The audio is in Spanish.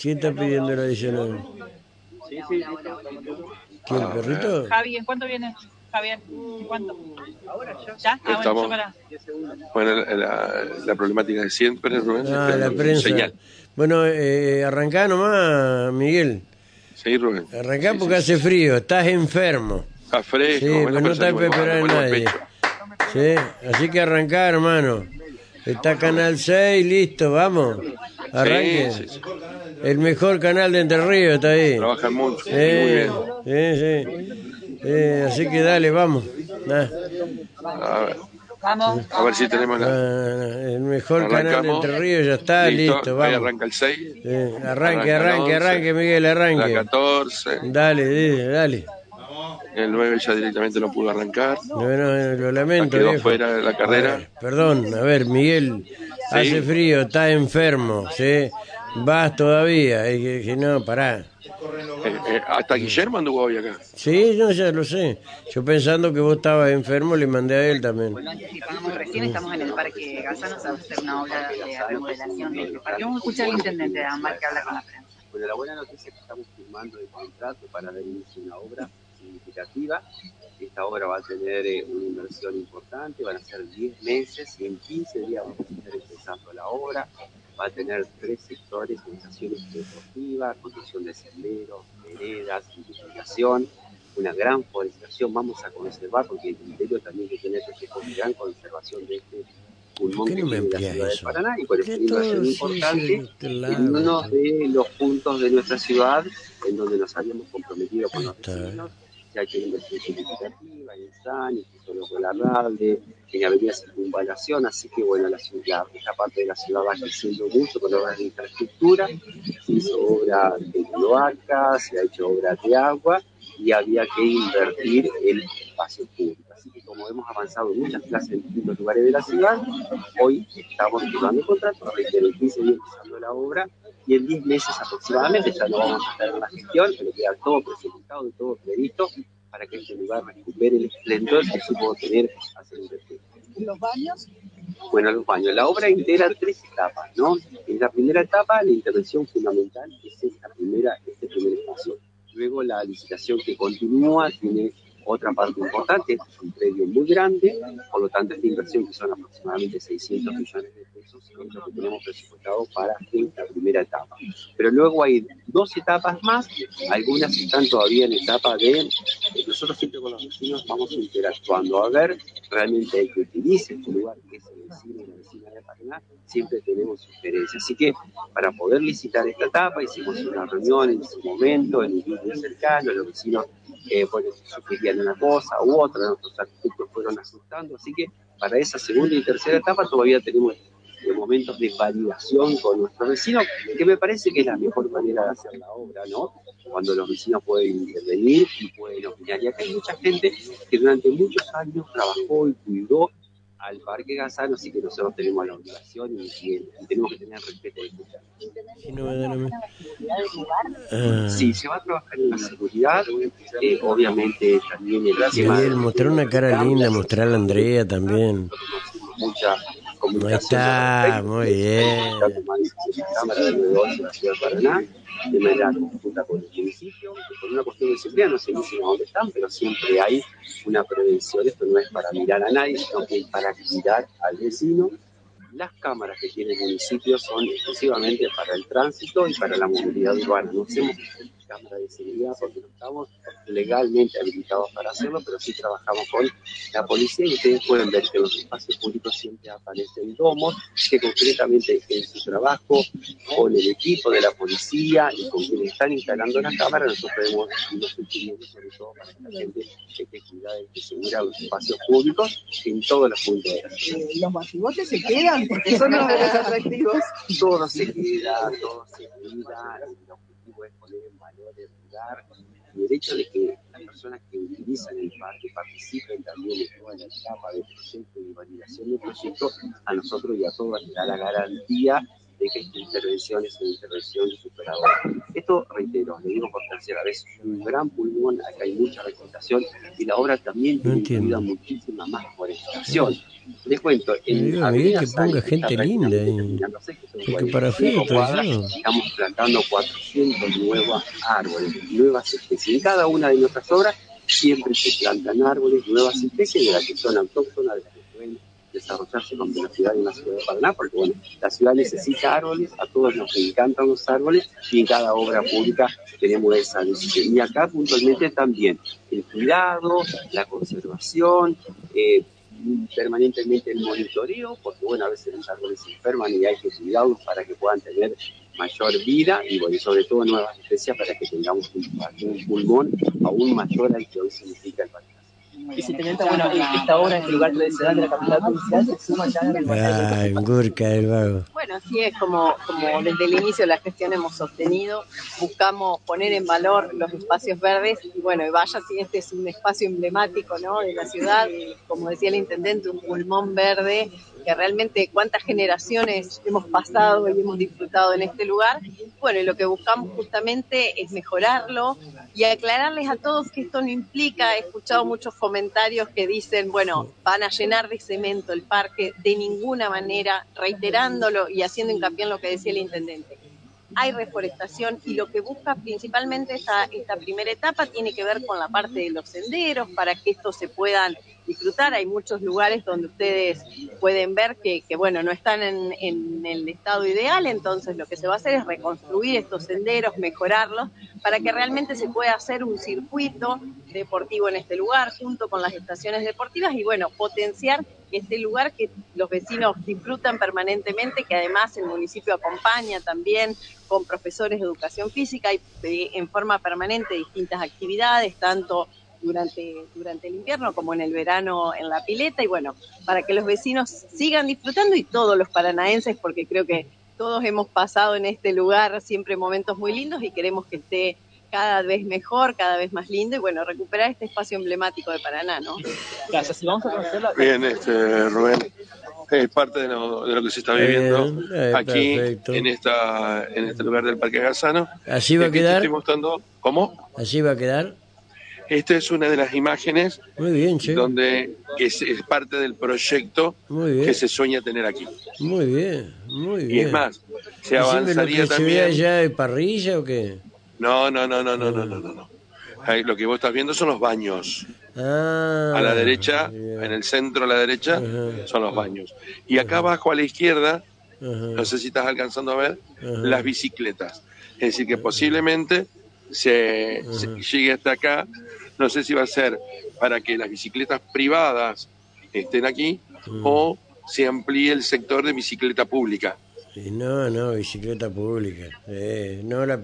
¿Quién está pidiendo el adicional? Sí, sí, ¿Quién, el perrito? Javi, ¿en cuánto viene? Javier, ¿en cuánto? ¿Ya? Ah, bueno, Estamos- yo para. Bueno, la, la- la problemática de siempre, Rubén. Ah, la prensa. Señal. Bueno, eh, arrancá nomás, Miguel. Sí, Rubén. Arrancá Sí, porque sí. hace frío, estás enfermo. Está fresco. Sí, pero no está igual, esperando a nadie. Sí, así que arrancá, hermano. Está Canal 6, listo, vamos. Arranque. Sí, sí, sí. El mejor canal de Entre Ríos está ahí. Trabajan mucho. Sí, Muy bien. sí, sí. Eh, así que dale, vamos. Ah, A ver, Vamos. a ver si tenemos la. ah, el mejor canal de. Entre Ríos ya está, listo, vamos. arranca el 6. Sí, arranque, arranque, Arranca arranque, 11, Miguel, La arranque. 14. Dale, dale, dale. El 9 ya directamente no pudo arrancar. Bueno, eh, lo lamento, Quedó viejo. fuera de la A carrera. ver, perdón, a ver, Miguel, hace frío, está enfermo, ¿sí? Vas todavía, y que, que no, pará. Eh, eh, hasta Guillermo anduvo hoy acá. Sí, yo ya lo sé. Yo pensando que vos estabas enfermo, le mandé a él también. Lo anticipamos recién, estamos en el Parque Gazano, se va a hacer una obra de remodelación de este parque. Vamos a escuchar al intendente Amar que habla con la prensa. Bueno, la buena noticia es que estamos firmando el contrato para dar inicio a una obra significativa. Esta obra va a tener eh, una inversión importante, van a ser 10 meses y en 15 días vamos a estar empezando la obra. Va a tener tres sectores, estaciones deportivas, construcción de senderos, veredas, identificación, una gran forestación. Vamos a conservar, porque el criterio también que tiene que con gran conservación de este pulmón ¿Por qué que no tiene la ciudad de eso? Paraná y por eso es una importante este en uno este- de los puntos de nuestra ciudad en donde nos habíamos comprometido con los vecinos, ya hay una inversión significativa en San, en Cristo Larralde, en Avenida Circunvalación, así que bueno, la ciudad, esta parte de la ciudad va creciendo mucho con obras de infraestructura, se hizo obra de cloacas, se ha hecho obra de agua y había que invertir en espacio público. Así que como hemos avanzado en muchas clases en distintos lugares de la ciudad, hoy estamos firmando el contrato, reitero, en 15 días empezando la obra y en 10 meses aproximadamente ya no vamos a en la gestión, pero queda todo presentado y todo previsto para que este lugar recupere el esplendor que supo tener hace un tiempo. ¿Los baños? Bueno, los baños. La obra integra tres etapas, ¿no? En la primera etapa, la intervención fundamental es esta primera, este primer espacio. Luego, la licitación que continúa tiene otra parte importante, es un predio muy grande, por lo tanto, esta inversión, que son aproximadamente 600 millones de es lo tenemos presupuestado para esta primera etapa. Pero luego hay dos etapas más, algunas están todavía en etapa de, nosotros siempre con los vecinos vamos interactuando a ver realmente el que utilice este lugar, que es el vecino y la vecina de Paraná, siempre tenemos sugerencias. Así que para poder licitar esta etapa hicimos una reunión en ese momento, en un grupo cercano, los vecinos eh, bueno, sugerían una cosa u otra, nuestros arquitectos fueron ajustando, así que para esa segunda y tercera etapa todavía tenemos eh, momentos de validación con nuestros vecinos, que me parece que es la mejor manera de hacer la obra, ¿no? Cuando los vecinos pueden intervenir y pueden opinar. Y acá hay mucha gente que durante muchos años trabajó y cuidó al Parque Gazano, así que nosotros tenemos la obligación y, y- y tenemos que tener respeto de escuchar. Sí, no me da la me- Ah, Sí, se va a trabajar en la seguridad, eh, obviamente también el tema mostrar una cara linda, mostrar a Andrea también. Mucha comunicación. está, muy bien. De 17 cámaras de 911 en la ciudad de Paraná, de manera conjunta con el municipio, por una cuestión de seguridad no se dicen dónde están, pero siempre hay una prevención. Esto no es para mirar a nadie, sino que es para cuidar al vecino. Las cámaras que tiene el municipio son exclusivamente para el tránsito y para la movilidad urbana. No hacemos cámaras de seguridad porque no estamos legalmente habilitados para hacerlo, pero sí trabajamos con la policía y ustedes pueden ver que en los espacios públicos siempre aparecen domos que concretamente en su trabajo con el equipo de la policía y con quienes están instalando la cámara, nosotros hemos ido sugiriendo sobre todo para que la gente esté cuidada y que segura los espacios públicos en todos los puntos de la ciudad. Eh, Los masivotes se quedan porque son los atractivos. todo se queda, todo se cuida, el objetivo es poner en valor el lugar y el hecho de que las personas que utilizan el parque participen también en toda la etapa de proyecto y validación del proyecto, a nosotros y a todos nos da la garantía de que esta intervención es una intervención superadora. Esto, reitero, le digo por tercera vez, un gran pulmón, acá hay mucha vegetación y la obra también No tiene muchísima más forestación. Les cuento, en digo a Avenida que ponga Sáenz, gente linda Porque para 45 fotos, cuadras, ¿no? estamos plantando 400 nuevos árboles, nuevas especies. En cada una de nuestras obras siempre se plantan árboles, nuevas especies de las que son autóctonas, de las que pueden desarrollarse con velocidad en la ciudad de Paraná, porque bueno, la ciudad necesita árboles, a todos nos encantan los árboles y en cada obra pública tenemos esa decisión. Y acá puntualmente también el cuidado, la conservación, eh, permanentemente el monitoreo, porque bueno, a veces los árboles se enferman y hay que cuidarlos para que puedan tener mayor vida y sobre todo nuevas especies para que tengamos un, un pulmón aún mayor al que hoy significa el país. Y si teniente, bueno, esta obra en este lugar tradicional de la capital provincial se suma ya en el Ay, Gurka del Vago. Bueno, así es como, desde el inicio de la gestión hemos sostenido, buscamos poner en valor los espacios verdes y bueno, y vaya si este es un espacio emblemático ¿no? de la ciudad, como decía el intendente, un pulmón verde que realmente cuántas generaciones hemos pasado y hemos disfrutado en este lugar. Bueno, y lo que buscamos justamente es mejorarlo y aclararles a todos que esto no implica, he escuchado muchos comentarios que dicen, bueno, van a llenar de cemento el parque, de ninguna manera, reiterándolo y haciendo hincapié en lo que decía el intendente. Hay reforestación y lo que busca principalmente esta, esta primera etapa tiene que ver con la parte de los senderos para que estos se puedan disfrutar. Hay muchos lugares donde ustedes pueden ver que, bueno, no están en, en, el estado ideal, entonces lo que se va a hacer es reconstruir estos senderos, mejorarlos, para que realmente se pueda hacer un circuito deportivo en este lugar, junto con las estaciones deportivas, y bueno, potenciar este lugar que los vecinos disfrutan permanentemente, que además el municipio acompaña también con profesores de educación física y en forma permanente distintas actividades, tanto durante, durante el invierno como en el verano en la pileta y bueno, para que los vecinos sigan disfrutando y todos los paranaenses, porque creo que todos hemos pasado en este lugar siempre momentos muy lindos y queremos que esté cada vez mejor, cada vez más lindo y bueno, recuperar este espacio emblemático de Paraná, ¿no? Gracias, y vamos a conocerla. Bien, este, Rubén, es parte de lo, de lo que se está viviendo eh, aquí perfecto. en esta en este lugar del Parque Gazano. ¿Así va a te quedar? estoy mostrando cómo. ¿Así va a quedar? Esta es una de las imágenes donde es, es, parte del proyecto que se sueña tener aquí. Muy bien, muy bien. Y es más, se avanzaría también. allá de parrilla o qué? No, no, no, no, no, no, no, no. Lo que vos estás viendo son los baños. Ah, a la derecha, en el centro a la derecha, son los baños. Y acá abajo a la izquierda, no sé si estás alcanzando a ver, las bicicletas. Es decir, que posiblemente se, llegue hasta acá. No sé si va a ser para que las bicicletas privadas estén aquí Mm. o se amplíe el sector de bicicleta pública. No, no, bicicleta pública. Eh, no la